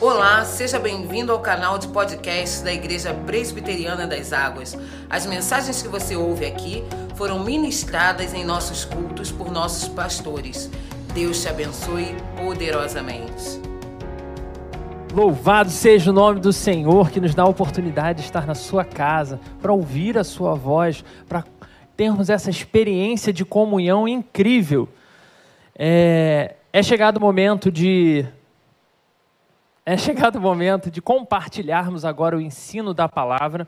Olá, seja bem-vindo ao canal de podcast da Igreja Presbiteriana das Águas. As mensagens que você ouve aqui foram ministradas em nossos cultos por nossos pastores. Deus te abençoe poderosamente. Louvado seja o nome do Senhor que nos dá a oportunidade de estar na sua casa, para ouvir a sua voz, para termos essa experiência de comunhão incrível. É, é chegado o momento de é chegado o momento de compartilharmos agora o ensino da palavra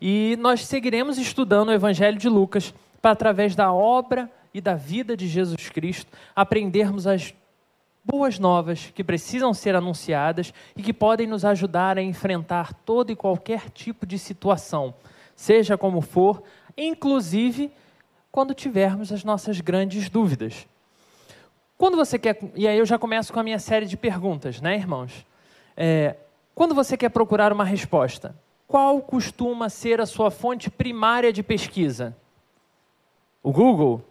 e nós seguiremos estudando o Evangelho de Lucas para, através da obra e da vida de Jesus Cristo, aprendermos as boas novas que precisam ser anunciadas e que podem nos ajudar a enfrentar todo e qualquer tipo de situação, seja como for, inclusive quando tivermos as nossas grandes dúvidas. Quando você quer. E aí eu já começo com a minha série de perguntas, né, irmãos? É, quando você quer procurar uma resposta, qual costuma ser a sua fonte primária de pesquisa? O Google?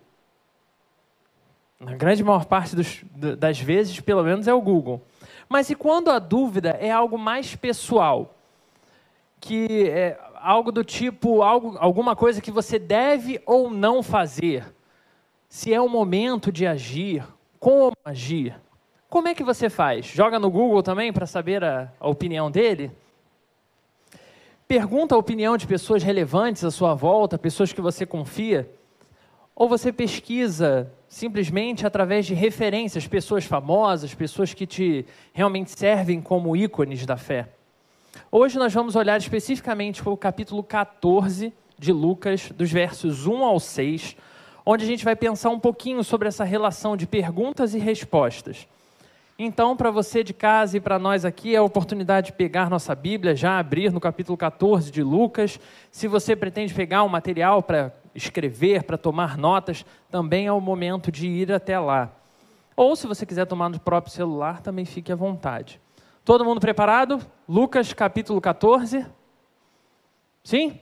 Na grande maior parte dos, das vezes, pelo menos, é o Google. Mas e quando a dúvida é algo mais pessoal? Que é algo do tipo, algo, alguma coisa que você deve ou não fazer? Se é o momento de agir, como agir? Como é que você faz? Joga no Google também para saber a, a opinião dele? Pergunta a opinião de pessoas relevantes à sua volta, pessoas que você confia? Ou você pesquisa simplesmente através de referências, pessoas famosas, pessoas que te realmente servem como ícones da fé? Hoje nós vamos olhar especificamente para o capítulo 14 de Lucas, dos versos 1 ao 6, onde a gente vai pensar um pouquinho sobre essa relação de perguntas e respostas. Então, para você de casa e para nós aqui, é a oportunidade de pegar nossa Bíblia, já abrir no capítulo 14 de Lucas. Se você pretende pegar um material para escrever, para tomar notas, também é o momento de ir até lá. Ou se você quiser tomar no próprio celular, também fique à vontade. Todo mundo preparado? Lucas capítulo 14? Sim?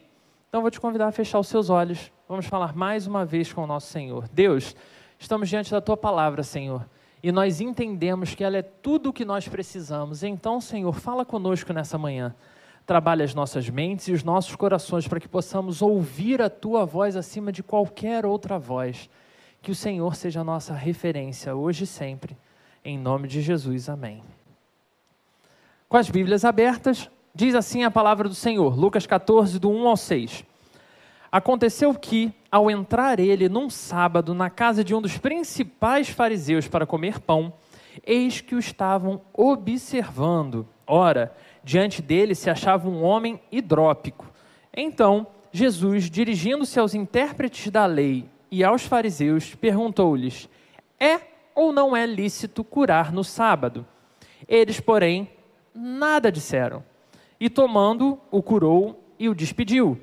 Então vou te convidar a fechar os seus olhos. Vamos falar mais uma vez com o nosso Senhor. Deus, estamos diante da tua palavra, Senhor e nós entendemos que ela é tudo o que nós precisamos. Então, Senhor, fala conosco nessa manhã. Trabalha as nossas mentes e os nossos corações para que possamos ouvir a tua voz acima de qualquer outra voz. Que o Senhor seja a nossa referência hoje e sempre. Em nome de Jesus, amém. Com as Bíblias abertas, diz assim a palavra do Senhor, Lucas 14, do 1 ao 6. Aconteceu que, ao entrar ele num sábado na casa de um dos principais fariseus para comer pão, eis que o estavam observando. Ora, diante dele se achava um homem hidrópico. Então, Jesus, dirigindo-se aos intérpretes da lei e aos fariseus, perguntou-lhes: É ou não é lícito curar no sábado? Eles, porém, nada disseram. E tomando, o curou e o despediu.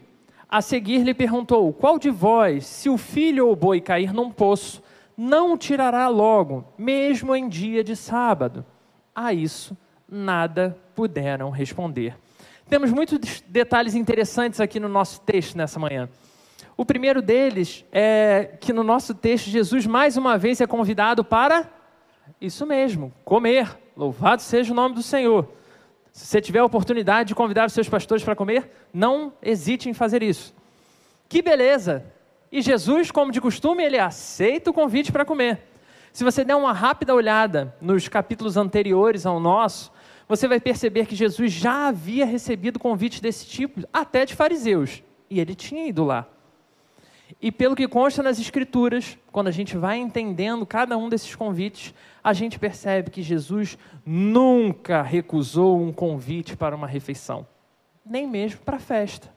A seguir lhe perguntou: Qual de vós, se o filho ou o boi cair num poço, não o tirará logo, mesmo em dia de sábado? A isso nada puderam responder. Temos muitos detalhes interessantes aqui no nosso texto nessa manhã. O primeiro deles é que no nosso texto Jesus mais uma vez é convidado para isso mesmo, comer. Louvado seja o nome do Senhor. Se você tiver a oportunidade de convidar os seus pastores para comer, não hesite em fazer isso. Que beleza! E Jesus, como de costume, ele aceita o convite para comer. Se você der uma rápida olhada nos capítulos anteriores ao nosso, você vai perceber que Jesus já havia recebido convites desse tipo, até de fariseus, e ele tinha ido lá. E pelo que consta nas Escrituras, quando a gente vai entendendo cada um desses convites, a gente percebe que Jesus nunca recusou um convite para uma refeição, nem mesmo para a festa.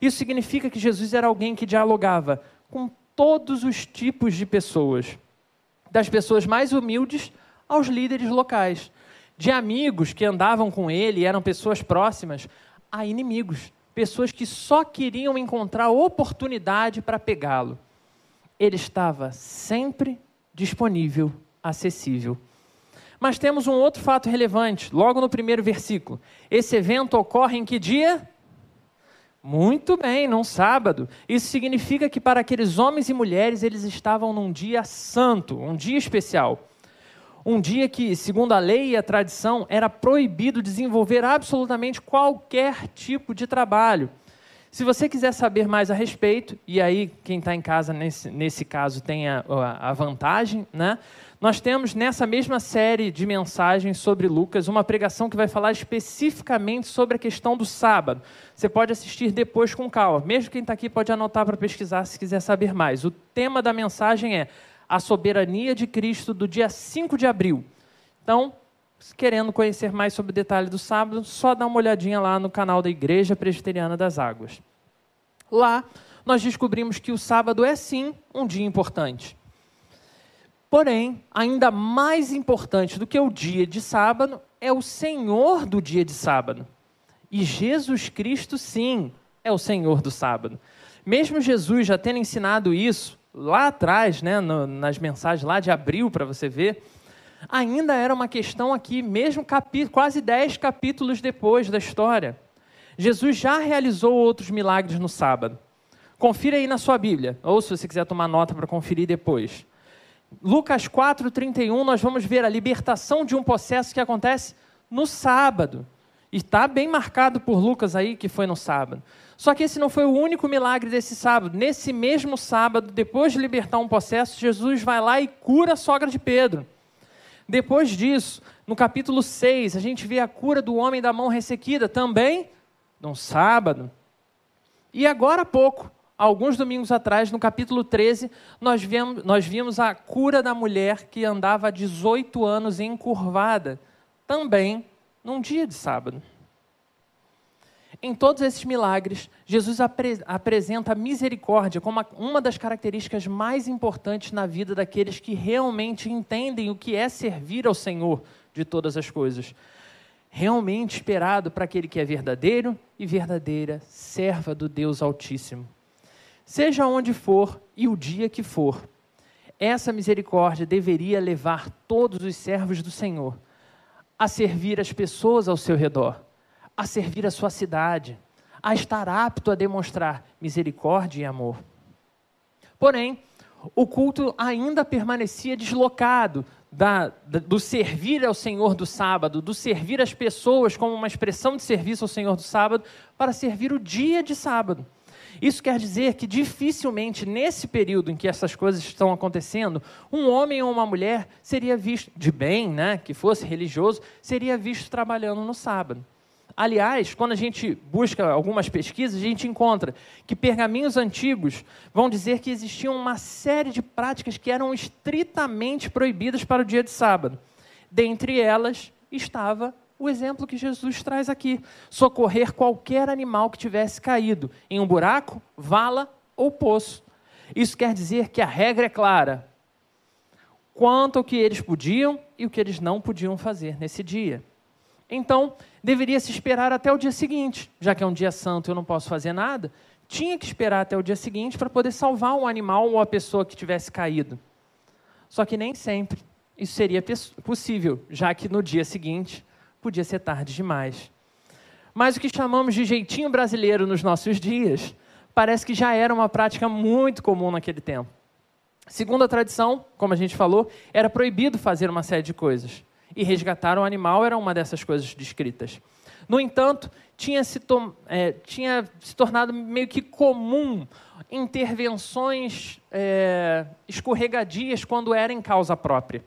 Isso significa que Jesus era alguém que dialogava com todos os tipos de pessoas, das pessoas mais humildes aos líderes locais, de amigos que andavam com ele e eram pessoas próximas, a inimigos pessoas que só queriam encontrar oportunidade para pegá-lo. Ele estava sempre disponível, acessível. Mas temos um outro fato relevante, logo no primeiro versículo. Esse evento ocorre em que dia? Muito bem, num sábado. Isso significa que para aqueles homens e mulheres eles estavam num dia santo, um dia especial. Um dia que, segundo a lei e a tradição, era proibido desenvolver absolutamente qualquer tipo de trabalho. Se você quiser saber mais a respeito, e aí quem está em casa nesse, nesse caso tem a, a vantagem, né? nós temos nessa mesma série de mensagens sobre Lucas uma pregação que vai falar especificamente sobre a questão do sábado. Você pode assistir depois com calma. Mesmo quem está aqui pode anotar para pesquisar se quiser saber mais. O tema da mensagem é a soberania de Cristo do dia 5 de abril. Então, querendo conhecer mais sobre o detalhe do sábado, só dá uma olhadinha lá no canal da Igreja Presbiteriana das Águas. Lá, nós descobrimos que o sábado é sim um dia importante. Porém, ainda mais importante do que o dia de sábado é o Senhor do dia de sábado. E Jesus Cristo, sim, é o Senhor do sábado. Mesmo Jesus já tendo ensinado isso, lá atrás, né, no, nas mensagens lá de abril, para você ver, ainda era uma questão aqui, mesmo quase dez capítulos depois da história. Jesus já realizou outros milagres no sábado. Confira aí na sua Bíblia, ou se você quiser tomar nota para conferir depois. Lucas 4,31, nós vamos ver a libertação de um processo que acontece no sábado. E está bem marcado por Lucas aí que foi no sábado. Só que esse não foi o único milagre desse sábado. Nesse mesmo sábado, depois de libertar um processo, Jesus vai lá e cura a sogra de Pedro. Depois disso, no capítulo 6, a gente vê a cura do homem da mão ressequida, também no sábado. E agora há pouco, alguns domingos atrás, no capítulo 13, nós vimos, nós vimos a cura da mulher que andava há 18 anos encurvada, também num dia de sábado. Em todos esses milagres, Jesus apre apresenta a misericórdia como uma das características mais importantes na vida daqueles que realmente entendem o que é servir ao Senhor de todas as coisas. Realmente esperado para aquele que é verdadeiro e verdadeira serva do Deus Altíssimo. Seja onde for e o dia que for, essa misericórdia deveria levar todos os servos do Senhor a servir as pessoas ao seu redor a servir a sua cidade, a estar apto a demonstrar misericórdia e amor. Porém, o culto ainda permanecia deslocado da, da, do servir ao Senhor do sábado, do servir as pessoas como uma expressão de serviço ao Senhor do sábado, para servir o dia de sábado. Isso quer dizer que dificilmente, nesse período em que essas coisas estão acontecendo, um homem ou uma mulher seria visto, de bem, né, que fosse religioso, seria visto trabalhando no sábado. Aliás, quando a gente busca algumas pesquisas, a gente encontra que pergaminhos antigos vão dizer que existiam uma série de práticas que eram estritamente proibidas para o dia de sábado. Dentre elas estava o exemplo que Jesus traz aqui: socorrer qualquer animal que tivesse caído em um buraco, vala ou poço. Isso quer dizer que a regra é clara quanto ao que eles podiam e o que eles não podiam fazer nesse dia. Então, deveria se esperar até o dia seguinte, já que é um dia santo e eu não posso fazer nada, tinha que esperar até o dia seguinte para poder salvar um animal ou a pessoa que tivesse caído. Só que nem sempre isso seria possível, já que no dia seguinte podia ser tarde demais. Mas o que chamamos de jeitinho brasileiro nos nossos dias parece que já era uma prática muito comum naquele tempo. Segundo a tradição, como a gente falou, era proibido fazer uma série de coisas e resgatar um animal era uma dessas coisas descritas. No entanto, tinha se, é, tinha se tornado meio que comum intervenções é, escorregadias quando era em causa própria.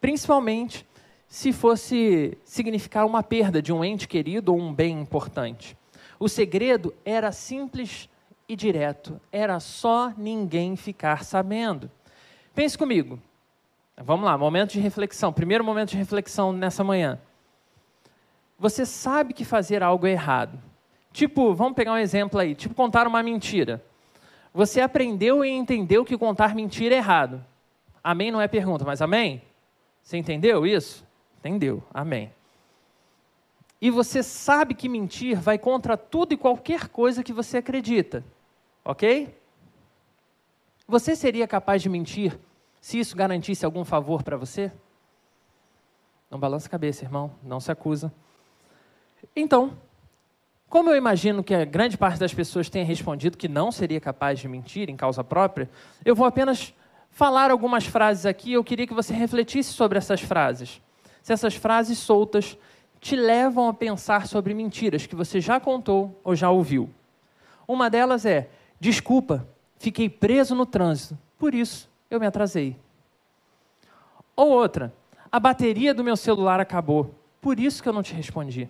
Principalmente se fosse significar uma perda de um ente querido ou um bem importante. O segredo era simples e direto, era só ninguém ficar sabendo. Pense comigo, Vamos lá, momento de reflexão. Primeiro momento de reflexão nessa manhã. Você sabe que fazer algo é errado. Tipo, vamos pegar um exemplo aí, tipo contar uma mentira. Você aprendeu e entendeu que contar mentira é errado. Amém não é pergunta, mas amém? Você entendeu isso? Entendeu. Amém. E você sabe que mentir vai contra tudo e qualquer coisa que você acredita. OK? Você seria capaz de mentir se isso garantisse algum favor para você? Não balança a cabeça, irmão, não se acusa. Então, como eu imagino que a grande parte das pessoas tenha respondido que não seria capaz de mentir em causa própria, eu vou apenas falar algumas frases aqui, eu queria que você refletisse sobre essas frases. Se essas frases soltas te levam a pensar sobre mentiras que você já contou ou já ouviu. Uma delas é: desculpa, fiquei preso no trânsito, por isso eu me atrasei. Ou outra: a bateria do meu celular acabou, por isso que eu não te respondi.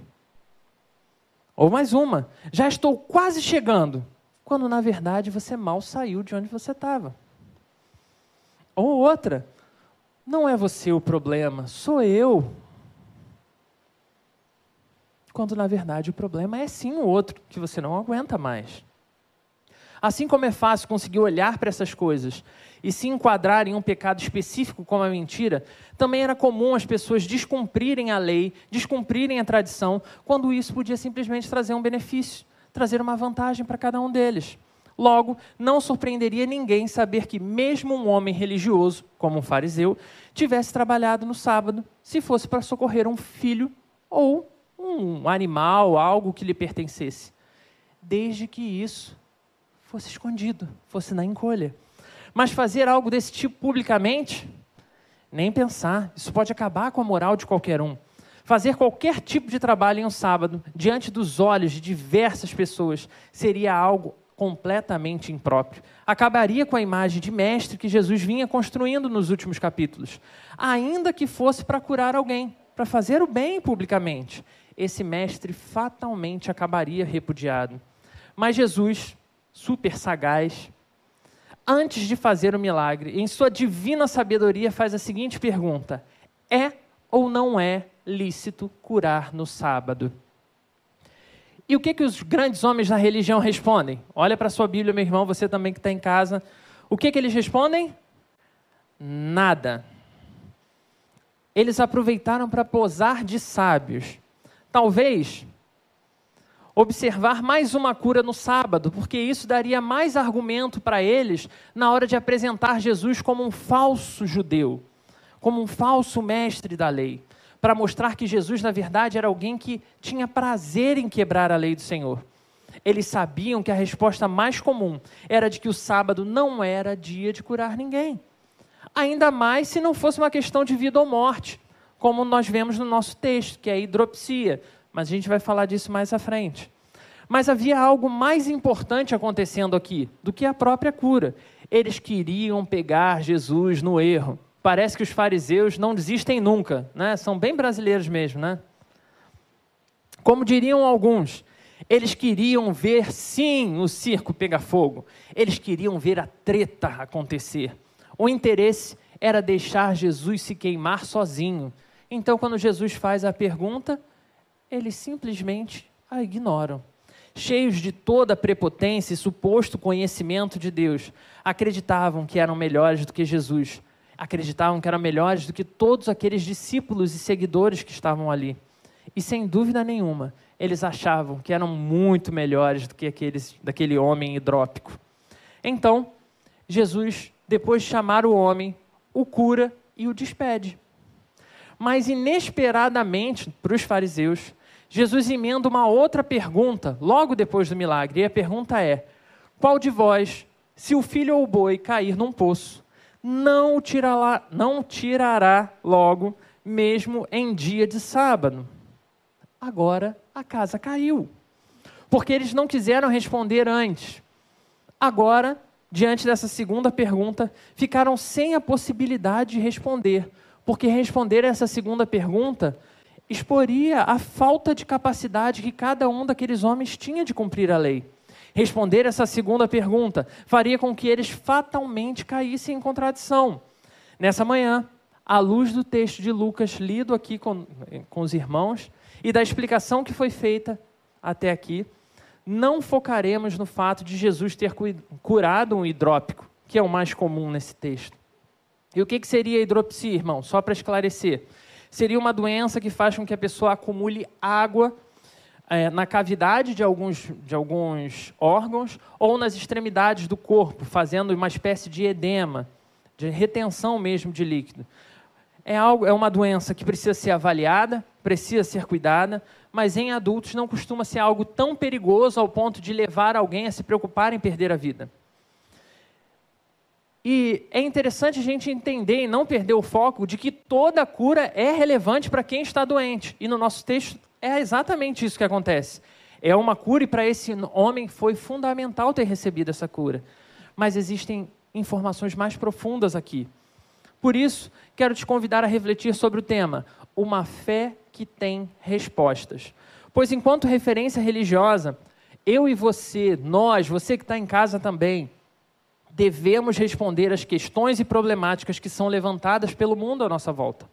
Ou mais uma: já estou quase chegando, quando na verdade você mal saiu de onde você estava. Ou outra: não é você o problema, sou eu quando na verdade o problema é sim o outro, que você não aguenta mais. Assim como é fácil conseguir olhar para essas coisas e se enquadrar em um pecado específico como a mentira, também era comum as pessoas descumprirem a lei, descumprirem a tradição, quando isso podia simplesmente trazer um benefício, trazer uma vantagem para cada um deles. Logo, não surpreenderia ninguém saber que, mesmo um homem religioso, como um fariseu, tivesse trabalhado no sábado, se fosse para socorrer um filho ou um animal, algo que lhe pertencesse, desde que isso fosse escondido, fosse na encolha. Mas fazer algo desse tipo publicamente, nem pensar, isso pode acabar com a moral de qualquer um. Fazer qualquer tipo de trabalho em um sábado, diante dos olhos de diversas pessoas, seria algo completamente impróprio. Acabaria com a imagem de mestre que Jesus vinha construindo nos últimos capítulos, ainda que fosse para curar alguém, para fazer o bem publicamente esse mestre fatalmente acabaria repudiado. Mas Jesus, super sagaz, antes de fazer o milagre, em sua divina sabedoria, faz a seguinte pergunta: É ou não é lícito curar no sábado? E o que, que os grandes homens da religião respondem? Olha para a sua Bíblia, meu irmão, você também que está em casa. O que, que eles respondem? Nada. Eles aproveitaram para posar de sábios talvez observar mais uma cura no sábado, porque isso daria mais argumento para eles na hora de apresentar Jesus como um falso judeu, como um falso mestre da lei, para mostrar que Jesus, na verdade, era alguém que tinha prazer em quebrar a lei do Senhor. Eles sabiam que a resposta mais comum era de que o sábado não era dia de curar ninguém. Ainda mais se não fosse uma questão de vida ou morte como nós vemos no nosso texto, que é a hidropsia. Mas a gente vai falar disso mais à frente. Mas havia algo mais importante acontecendo aqui do que a própria cura. Eles queriam pegar Jesus no erro. Parece que os fariseus não desistem nunca, né? São bem brasileiros mesmo, né? Como diriam alguns, eles queriam ver sim o circo pegar fogo. Eles queriam ver a treta acontecer. O interesse era deixar Jesus se queimar sozinho então, quando Jesus faz a pergunta, eles simplesmente a ignoram. Cheios de toda a prepotência e suposto conhecimento de Deus, acreditavam que eram melhores do que Jesus, acreditavam que eram melhores do que todos aqueles discípulos e seguidores que estavam ali. E sem dúvida nenhuma, eles achavam que eram muito melhores do que aqueles daquele homem hidrópico. Então, Jesus, depois de chamar o homem, o cura e o despede. Mas inesperadamente para os fariseus, Jesus emenda uma outra pergunta logo depois do milagre. E a pergunta é: Qual de vós, se o filho ou o boi cair num poço, não o tirará, não tirará logo, mesmo em dia de sábado? Agora a casa caiu. Porque eles não quiseram responder antes. Agora, diante dessa segunda pergunta, ficaram sem a possibilidade de responder porque responder essa segunda pergunta exporia a falta de capacidade que cada um daqueles homens tinha de cumprir a lei. Responder essa segunda pergunta faria com que eles fatalmente caíssem em contradição. Nessa manhã, à luz do texto de Lucas lido aqui com, com os irmãos e da explicação que foi feita até aqui, não focaremos no fato de Jesus ter curado um hidrópico, que é o mais comum nesse texto. E o que, que seria a hidropsia, irmão? Só para esclarecer. Seria uma doença que faz com que a pessoa acumule água é, na cavidade de alguns, de alguns órgãos ou nas extremidades do corpo, fazendo uma espécie de edema, de retenção mesmo de líquido. É, algo, é uma doença que precisa ser avaliada, precisa ser cuidada, mas em adultos não costuma ser algo tão perigoso ao ponto de levar alguém a se preocupar em perder a vida. E é interessante a gente entender e não perder o foco de que toda cura é relevante para quem está doente. E no nosso texto é exatamente isso que acontece. É uma cura e para esse homem foi fundamental ter recebido essa cura. Mas existem informações mais profundas aqui. Por isso, quero te convidar a refletir sobre o tema: uma fé que tem respostas. Pois, enquanto referência religiosa, eu e você, nós, você que está em casa também, devemos responder às questões e problemáticas que são levantadas pelo mundo à nossa volta.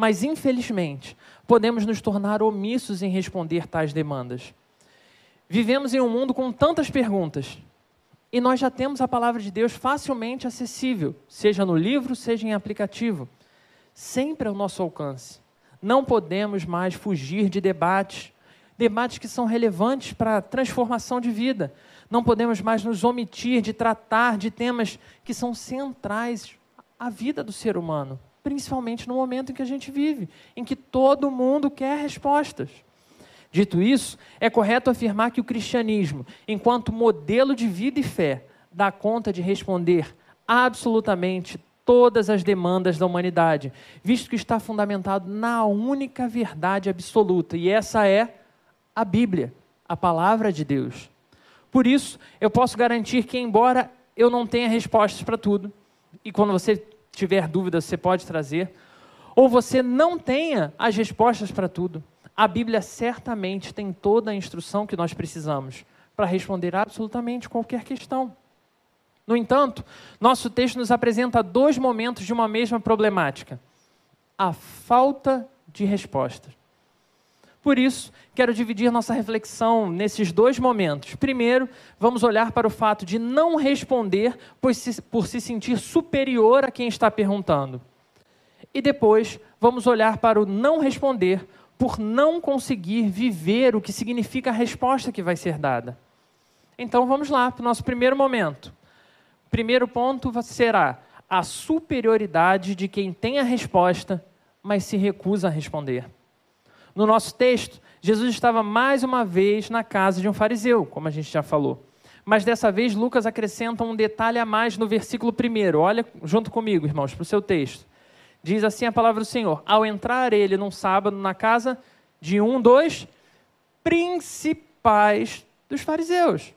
Mas, infelizmente, podemos nos tornar omissos em responder tais demandas. Vivemos em um mundo com tantas perguntas e nós já temos a palavra de Deus facilmente acessível, seja no livro, seja em aplicativo, sempre ao nosso alcance. Não podemos mais fugir de debates, debates que são relevantes para a transformação de vida, não podemos mais nos omitir de tratar de temas que são centrais à vida do ser humano, principalmente no momento em que a gente vive, em que todo mundo quer respostas. Dito isso, é correto afirmar que o cristianismo, enquanto modelo de vida e fé, dá conta de responder absolutamente todas as demandas da humanidade, visto que está fundamentado na única verdade absoluta, e essa é a Bíblia, a palavra de Deus. Por isso, eu posso garantir que, embora eu não tenha respostas para tudo, e quando você tiver dúvidas, você pode trazer, ou você não tenha as respostas para tudo, a Bíblia certamente tem toda a instrução que nós precisamos para responder absolutamente qualquer questão. No entanto, nosso texto nos apresenta dois momentos de uma mesma problemática: a falta de respostas. Por isso, quero dividir nossa reflexão nesses dois momentos. Primeiro, vamos olhar para o fato de não responder por se, por se sentir superior a quem está perguntando. E depois, vamos olhar para o não responder por não conseguir viver o que significa a resposta que vai ser dada. Então, vamos lá para o nosso primeiro momento. O primeiro ponto será a superioridade de quem tem a resposta, mas se recusa a responder. No nosso texto, Jesus estava mais uma vez na casa de um fariseu, como a gente já falou. Mas dessa vez, Lucas acrescenta um detalhe a mais no versículo 1. Olha junto comigo, irmãos, para o seu texto. Diz assim a palavra do Senhor: Ao entrar ele num sábado na casa de um dos principais dos fariseus.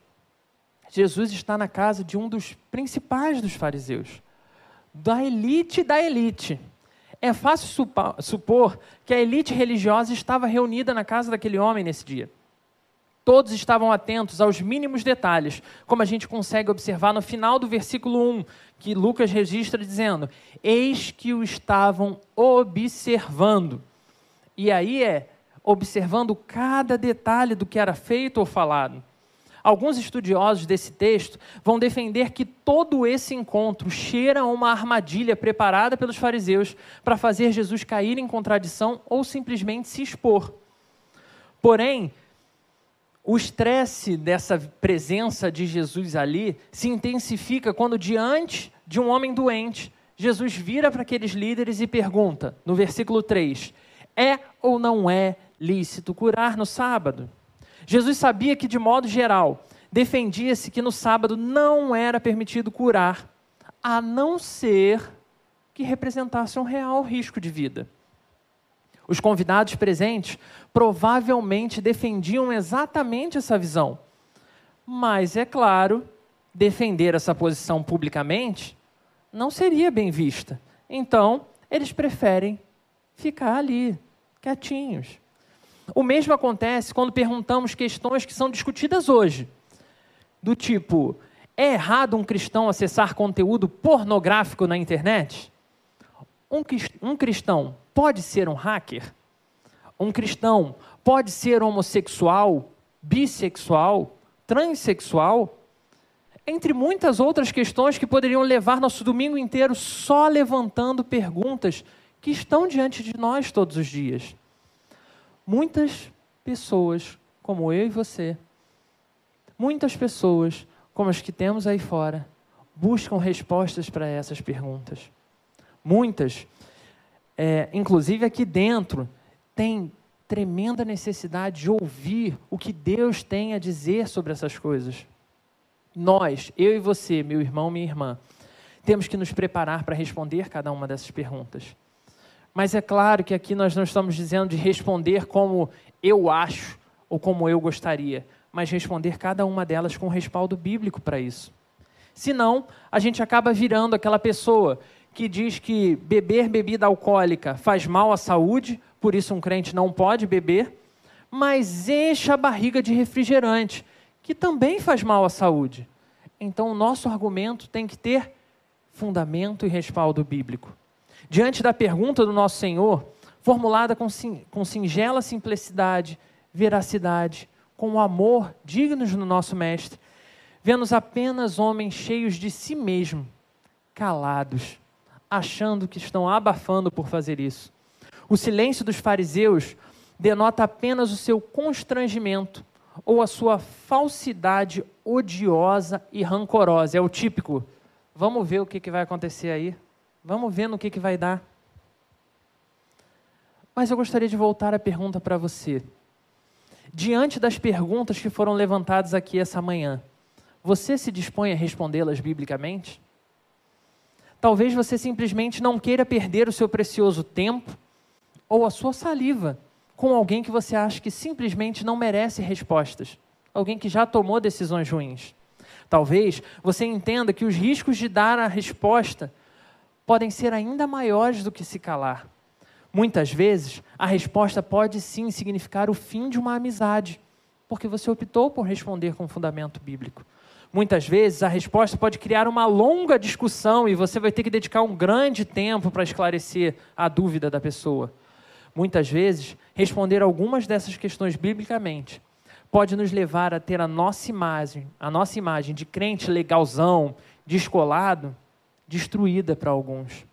Jesus está na casa de um dos principais dos fariseus, da elite da elite é fácil supor que a elite religiosa estava reunida na casa daquele homem nesse dia. Todos estavam atentos aos mínimos detalhes, como a gente consegue observar no final do versículo 1, que Lucas registra dizendo: Eis que o estavam observando. E aí é observando cada detalhe do que era feito ou falado. Alguns estudiosos desse texto vão defender que todo esse encontro cheira a uma armadilha preparada pelos fariseus para fazer Jesus cair em contradição ou simplesmente se expor. Porém, o estresse dessa presença de Jesus ali se intensifica quando, diante de um homem doente, Jesus vira para aqueles líderes e pergunta, no versículo 3: É ou não é lícito curar no sábado? Jesus sabia que, de modo geral, defendia-se que no sábado não era permitido curar, a não ser que representasse um real risco de vida. Os convidados presentes provavelmente defendiam exatamente essa visão. Mas, é claro, defender essa posição publicamente não seria bem vista. Então, eles preferem ficar ali, quietinhos. O mesmo acontece quando perguntamos questões que são discutidas hoje, do tipo: é errado um cristão acessar conteúdo pornográfico na internet? Um, um cristão pode ser um hacker? Um cristão pode ser homossexual, bissexual, transexual? Entre muitas outras questões que poderiam levar nosso domingo inteiro só levantando perguntas que estão diante de nós todos os dias. Muitas pessoas, como eu e você, muitas pessoas, como as que temos aí fora, buscam respostas para essas perguntas. Muitas, é, inclusive aqui dentro, têm tremenda necessidade de ouvir o que Deus tem a dizer sobre essas coisas. Nós, eu e você, meu irmão, minha irmã, temos que nos preparar para responder cada uma dessas perguntas. Mas é claro que aqui nós não estamos dizendo de responder como eu acho ou como eu gostaria, mas responder cada uma delas com respaldo bíblico para isso. Senão, a gente acaba virando aquela pessoa que diz que beber bebida alcoólica faz mal à saúde, por isso um crente não pode beber, mas enche a barriga de refrigerante, que também faz mal à saúde. Então, o nosso argumento tem que ter fundamento e respaldo bíblico. Diante da pergunta do nosso Senhor, formulada com, com singela simplicidade, veracidade, com o amor dignos do nosso Mestre, vemos apenas homens cheios de si mesmo, calados, achando que estão abafando por fazer isso. O silêncio dos fariseus denota apenas o seu constrangimento ou a sua falsidade odiosa e rancorosa. É o típico. Vamos ver o que, que vai acontecer aí. Vamos ver no que, que vai dar. Mas eu gostaria de voltar a pergunta para você. Diante das perguntas que foram levantadas aqui essa manhã, você se dispõe a respondê-las biblicamente? Talvez você simplesmente não queira perder o seu precioso tempo ou a sua saliva com alguém que você acha que simplesmente não merece respostas, alguém que já tomou decisões ruins. Talvez você entenda que os riscos de dar a resposta podem ser ainda maiores do que se calar. Muitas vezes, a resposta pode sim significar o fim de uma amizade, porque você optou por responder com fundamento bíblico. Muitas vezes, a resposta pode criar uma longa discussão e você vai ter que dedicar um grande tempo para esclarecer a dúvida da pessoa. Muitas vezes, responder algumas dessas questões biblicamente pode nos levar a ter a nossa imagem, a nossa imagem de crente legalzão, descolado, destruída para alguns.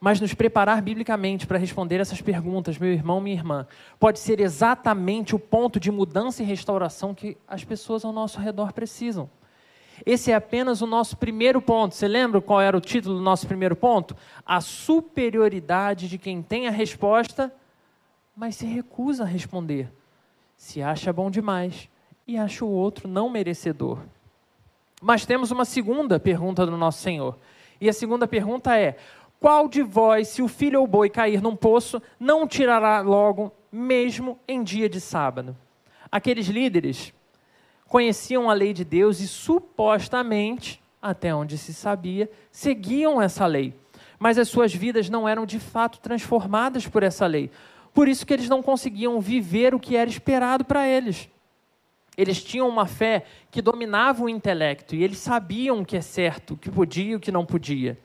Mas nos preparar biblicamente para responder essas perguntas, meu irmão, minha irmã, pode ser exatamente o ponto de mudança e restauração que as pessoas ao nosso redor precisam. Esse é apenas o nosso primeiro ponto. Você lembra qual era o título do nosso primeiro ponto? A superioridade de quem tem a resposta, mas se recusa a responder. Se acha bom demais e acha o outro não merecedor. Mas temos uma segunda pergunta do nosso Senhor. E a segunda pergunta é: qual de vós, se o filho ou boi cair num poço, não tirará logo, mesmo em dia de sábado? Aqueles líderes conheciam a lei de Deus e supostamente, até onde se sabia, seguiam essa lei. Mas as suas vidas não eram de fato transformadas por essa lei. Por isso que eles não conseguiam viver o que era esperado para eles. Eles tinham uma fé que dominava o intelecto e eles sabiam o que é certo, o que podia e o que não podia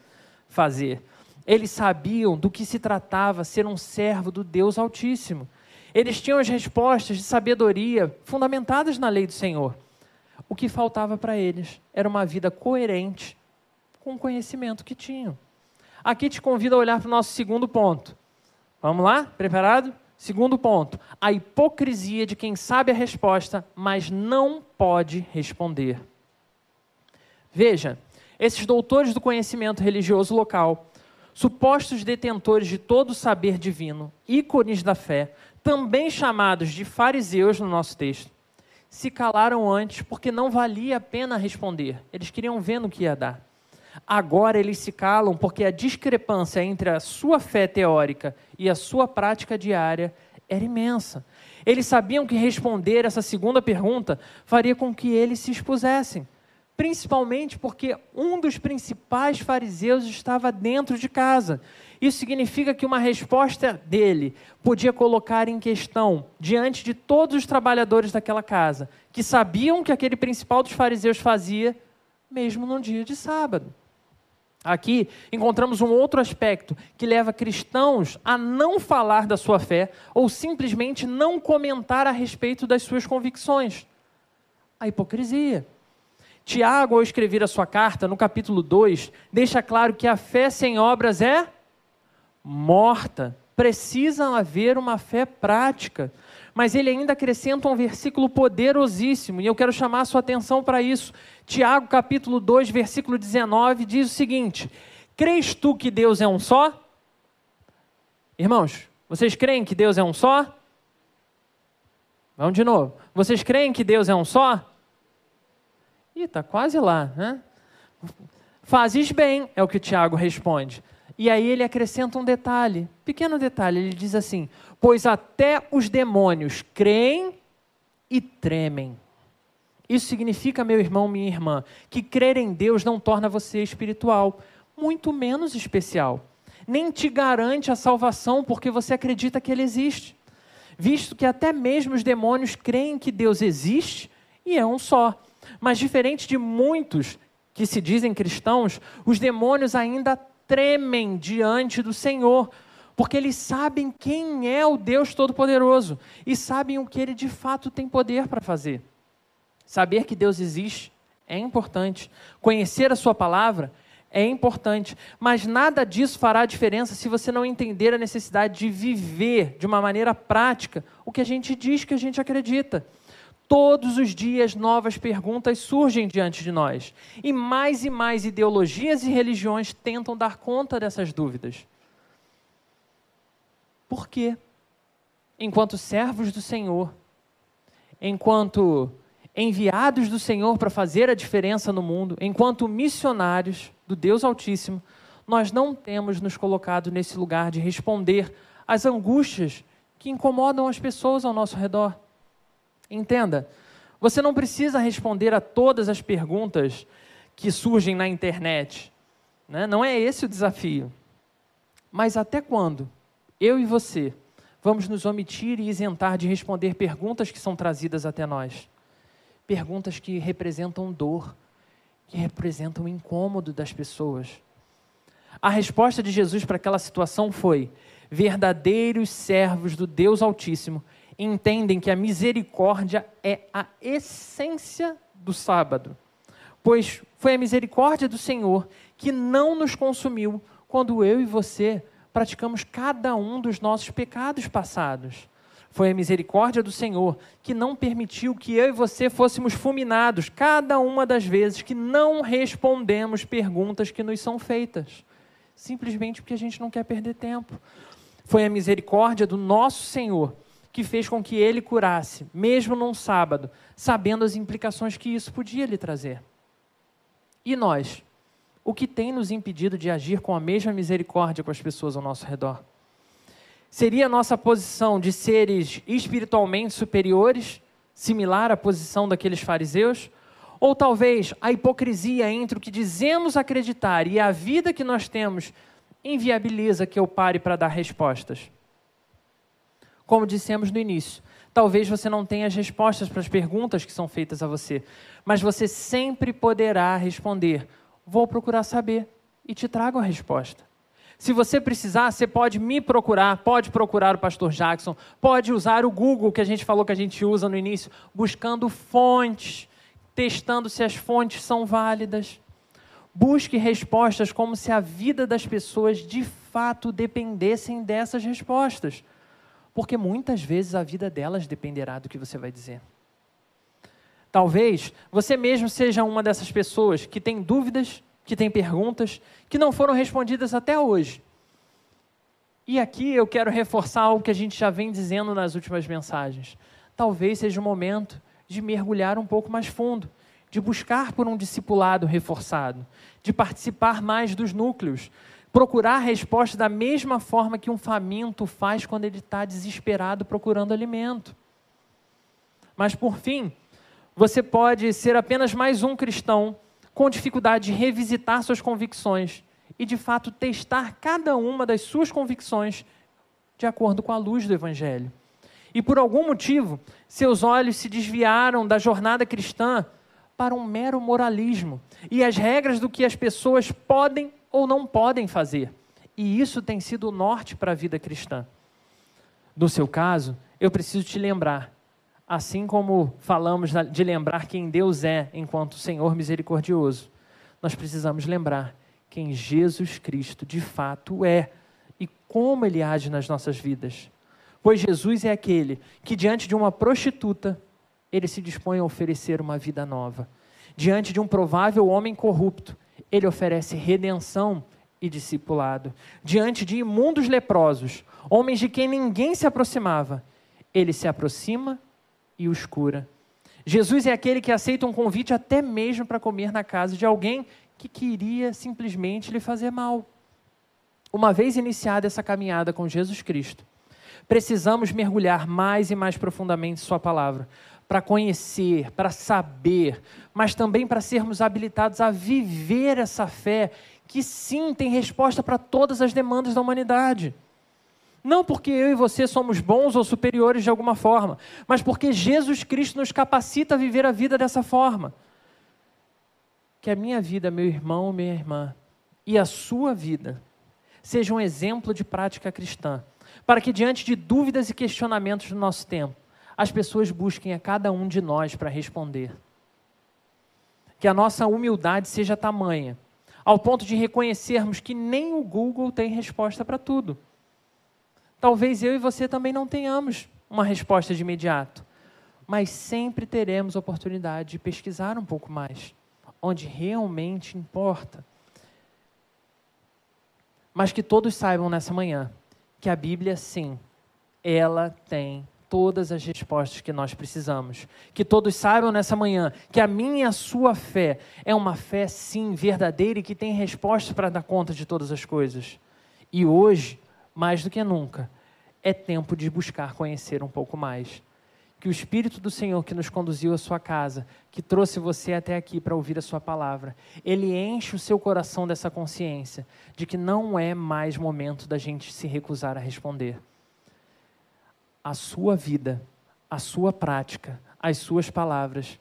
fazer. Eles sabiam do que se tratava ser um servo do Deus Altíssimo. Eles tinham as respostas de sabedoria fundamentadas na lei do Senhor. O que faltava para eles era uma vida coerente com o conhecimento que tinham. Aqui te convido a olhar para o nosso segundo ponto. Vamos lá? Preparado? Segundo ponto: a hipocrisia de quem sabe a resposta, mas não pode responder. Veja, esses doutores do conhecimento religioso local, supostos detentores de todo o saber divino, ícones da fé, também chamados de fariseus no nosso texto, se calaram antes porque não valia a pena responder. Eles queriam ver no que ia dar. Agora eles se calam porque a discrepância entre a sua fé teórica e a sua prática diária era imensa. Eles sabiam que responder essa segunda pergunta faria com que eles se expusessem, principalmente porque um dos principais fariseus estava dentro de casa isso significa que uma resposta dele podia colocar em questão, diante de todos os trabalhadores daquela casa, que sabiam que aquele principal dos fariseus fazia, mesmo num dia de sábado. Aqui encontramos um outro aspecto que leva cristãos a não falar da sua fé ou simplesmente não comentar a respeito das suas convicções: a hipocrisia. Tiago, ao escrever a sua carta, no capítulo 2, deixa claro que a fé sem obras é morta. Precisa haver uma fé prática. Mas ele ainda acrescenta um versículo poderosíssimo, e eu quero chamar a sua atenção para isso. Tiago, capítulo 2, versículo 19, diz o seguinte: Crês tu que Deus é um só? Irmãos, vocês creem que Deus é um só? Vamos de novo. Vocês creem que Deus é um só? Ih, está quase lá, né? Fazes bem, é o que Tiago responde. E aí ele acrescenta um detalhe, pequeno detalhe, ele diz assim: Pois até os demônios creem e tremem. Isso significa, meu irmão, minha irmã, que crer em Deus não torna você espiritual, muito menos especial. Nem te garante a salvação porque você acredita que Ele existe. Visto que até mesmo os demônios creem que Deus existe e é um só. Mas diferente de muitos que se dizem cristãos, os demônios ainda tremem diante do Senhor, porque eles sabem quem é o Deus Todo-Poderoso e sabem o que ele de fato tem poder para fazer. Saber que Deus existe é importante, conhecer a Sua palavra é importante, mas nada disso fará diferença se você não entender a necessidade de viver de uma maneira prática o que a gente diz que a gente acredita. Todos os dias novas perguntas surgem diante de nós. E mais e mais ideologias e religiões tentam dar conta dessas dúvidas. Por quê? Enquanto servos do Senhor, enquanto enviados do Senhor para fazer a diferença no mundo, enquanto missionários do Deus Altíssimo, nós não temos nos colocado nesse lugar de responder às angústias que incomodam as pessoas ao nosso redor. Entenda, você não precisa responder a todas as perguntas que surgem na internet. Né? Não é esse o desafio. Mas até quando eu e você vamos nos omitir e isentar de responder perguntas que são trazidas até nós? Perguntas que representam dor, que representam o incômodo das pessoas. A resposta de Jesus para aquela situação foi: verdadeiros servos do Deus Altíssimo entendem que a misericórdia é a essência do sábado, pois foi a misericórdia do Senhor que não nos consumiu quando eu e você praticamos cada um dos nossos pecados passados. Foi a misericórdia do Senhor que não permitiu que eu e você fôssemos fulminados cada uma das vezes que não respondemos perguntas que nos são feitas, simplesmente porque a gente não quer perder tempo. Foi a misericórdia do nosso Senhor que fez com que ele curasse, mesmo num sábado, sabendo as implicações que isso podia lhe trazer. E nós? O que tem nos impedido de agir com a mesma misericórdia com as pessoas ao nosso redor? Seria a nossa posição de seres espiritualmente superiores, similar à posição daqueles fariseus? Ou talvez a hipocrisia entre o que dizemos acreditar e a vida que nós temos inviabiliza que eu pare para dar respostas? Como dissemos no início. Talvez você não tenha as respostas para as perguntas que são feitas a você, mas você sempre poderá responder: Vou procurar saber e te trago a resposta. Se você precisar, você pode me procurar, pode procurar o pastor Jackson, pode usar o Google que a gente falou que a gente usa no início, buscando fontes, testando se as fontes são válidas. Busque respostas como se a vida das pessoas de fato dependessem dessas respostas porque muitas vezes a vida delas dependerá do que você vai dizer. Talvez você mesmo seja uma dessas pessoas que tem dúvidas, que tem perguntas, que não foram respondidas até hoje. E aqui eu quero reforçar algo que a gente já vem dizendo nas últimas mensagens. Talvez seja o momento de mergulhar um pouco mais fundo, de buscar por um discipulado reforçado, de participar mais dos núcleos, procurar a resposta da mesma forma que um faminto faz quando ele está desesperado procurando alimento. Mas, por fim, você pode ser apenas mais um cristão com dificuldade de revisitar suas convicções e, de fato, testar cada uma das suas convicções de acordo com a luz do Evangelho. E, por algum motivo, seus olhos se desviaram da jornada cristã para um mero moralismo e as regras do que as pessoas podem ou não podem fazer. E isso tem sido o norte para a vida cristã. No seu caso, eu preciso te lembrar, assim como falamos de lembrar quem Deus é enquanto Senhor misericordioso, nós precisamos lembrar quem Jesus Cristo de fato é e como ele age nas nossas vidas. Pois Jesus é aquele que, diante de uma prostituta, ele se dispõe a oferecer uma vida nova. Diante de um provável homem corrupto, ele oferece redenção e discipulado. Diante de imundos leprosos, homens de quem ninguém se aproximava, ele se aproxima e os cura. Jesus é aquele que aceita um convite até mesmo para comer na casa de alguém que queria simplesmente lhe fazer mal. Uma vez iniciada essa caminhada com Jesus Cristo, precisamos mergulhar mais e mais profundamente Sua palavra, para conhecer, para saber, mas também para sermos habilitados a viver essa fé que sim tem resposta para todas as demandas da humanidade. Não porque eu e você somos bons ou superiores de alguma forma, mas porque Jesus Cristo nos capacita a viver a vida dessa forma. Que a minha vida, meu irmão, minha irmã, e a sua vida seja um exemplo de prática cristã, para que diante de dúvidas e questionamentos do nosso tempo, as pessoas busquem a cada um de nós para responder. Que a nossa humildade seja tamanha, ao ponto de reconhecermos que nem o Google tem resposta para tudo. Talvez eu e você também não tenhamos uma resposta de imediato, mas sempre teremos oportunidade de pesquisar um pouco mais, onde realmente importa. Mas que todos saibam nessa manhã que a Bíblia, sim, ela tem todas as respostas que nós precisamos. Que todos saibam nessa manhã que a minha e a sua fé é uma fé, sim, verdadeira e que tem resposta para dar conta de todas as coisas. E hoje, mais do que nunca, é tempo de buscar conhecer um pouco mais. Que o Espírito do Senhor que nos conduziu à sua casa, que trouxe você até aqui para ouvir a sua palavra, ele enche o seu coração dessa consciência de que não é mais momento da gente se recusar a responder a sua vida, a sua prática, as suas palavras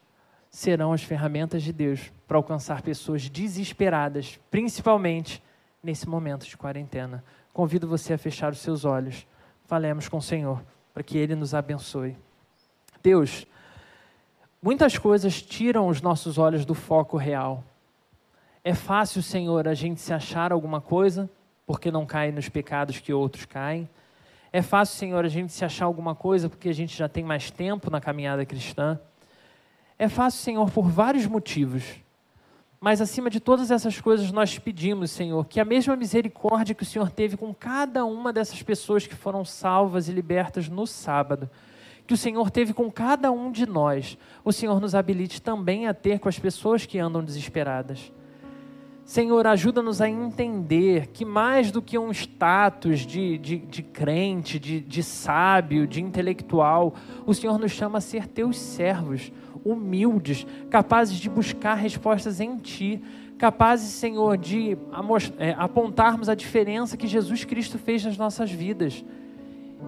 serão as ferramentas de Deus para alcançar pessoas desesperadas, principalmente nesse momento de quarentena. Convido você a fechar os seus olhos. Falemos com o Senhor para que Ele nos abençoe. Deus, muitas coisas tiram os nossos olhos do foco real. É fácil, Senhor, a gente se achar alguma coisa porque não cai nos pecados que outros caem. É fácil, Senhor, a gente se achar alguma coisa porque a gente já tem mais tempo na caminhada cristã. É fácil, Senhor, por vários motivos. Mas acima de todas essas coisas, nós pedimos, Senhor, que a mesma misericórdia que o Senhor teve com cada uma dessas pessoas que foram salvas e libertas no sábado, que o Senhor teve com cada um de nós, o Senhor nos habilite também a ter com as pessoas que andam desesperadas. Senhor, ajuda-nos a entender que mais do que um status de, de, de crente, de, de sábio, de intelectual, o Senhor nos chama a ser teus servos, humildes, capazes de buscar respostas em Ti, capazes, Senhor, de é, apontarmos a diferença que Jesus Cristo fez nas nossas vidas,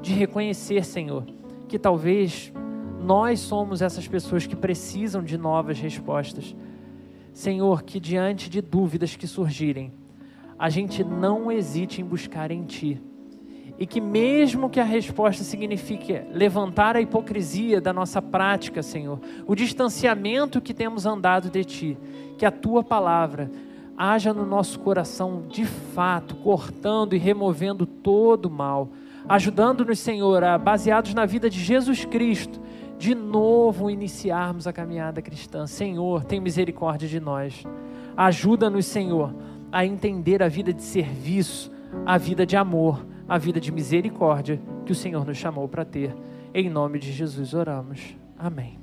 de reconhecer, Senhor, que talvez nós somos essas pessoas que precisam de novas respostas Senhor, que diante de dúvidas que surgirem, a gente não hesite em buscar em Ti. E que, mesmo que a resposta signifique levantar a hipocrisia da nossa prática, Senhor, o distanciamento que temos andado de Ti, que a Tua palavra haja no nosso coração de fato, cortando e removendo todo o mal, ajudando-nos, Senhor, a, baseados na vida de Jesus Cristo, de novo iniciarmos a caminhada cristã. Senhor, tem misericórdia de nós. Ajuda-nos, Senhor, a entender a vida de serviço, a vida de amor, a vida de misericórdia que o Senhor nos chamou para ter. Em nome de Jesus oramos. Amém.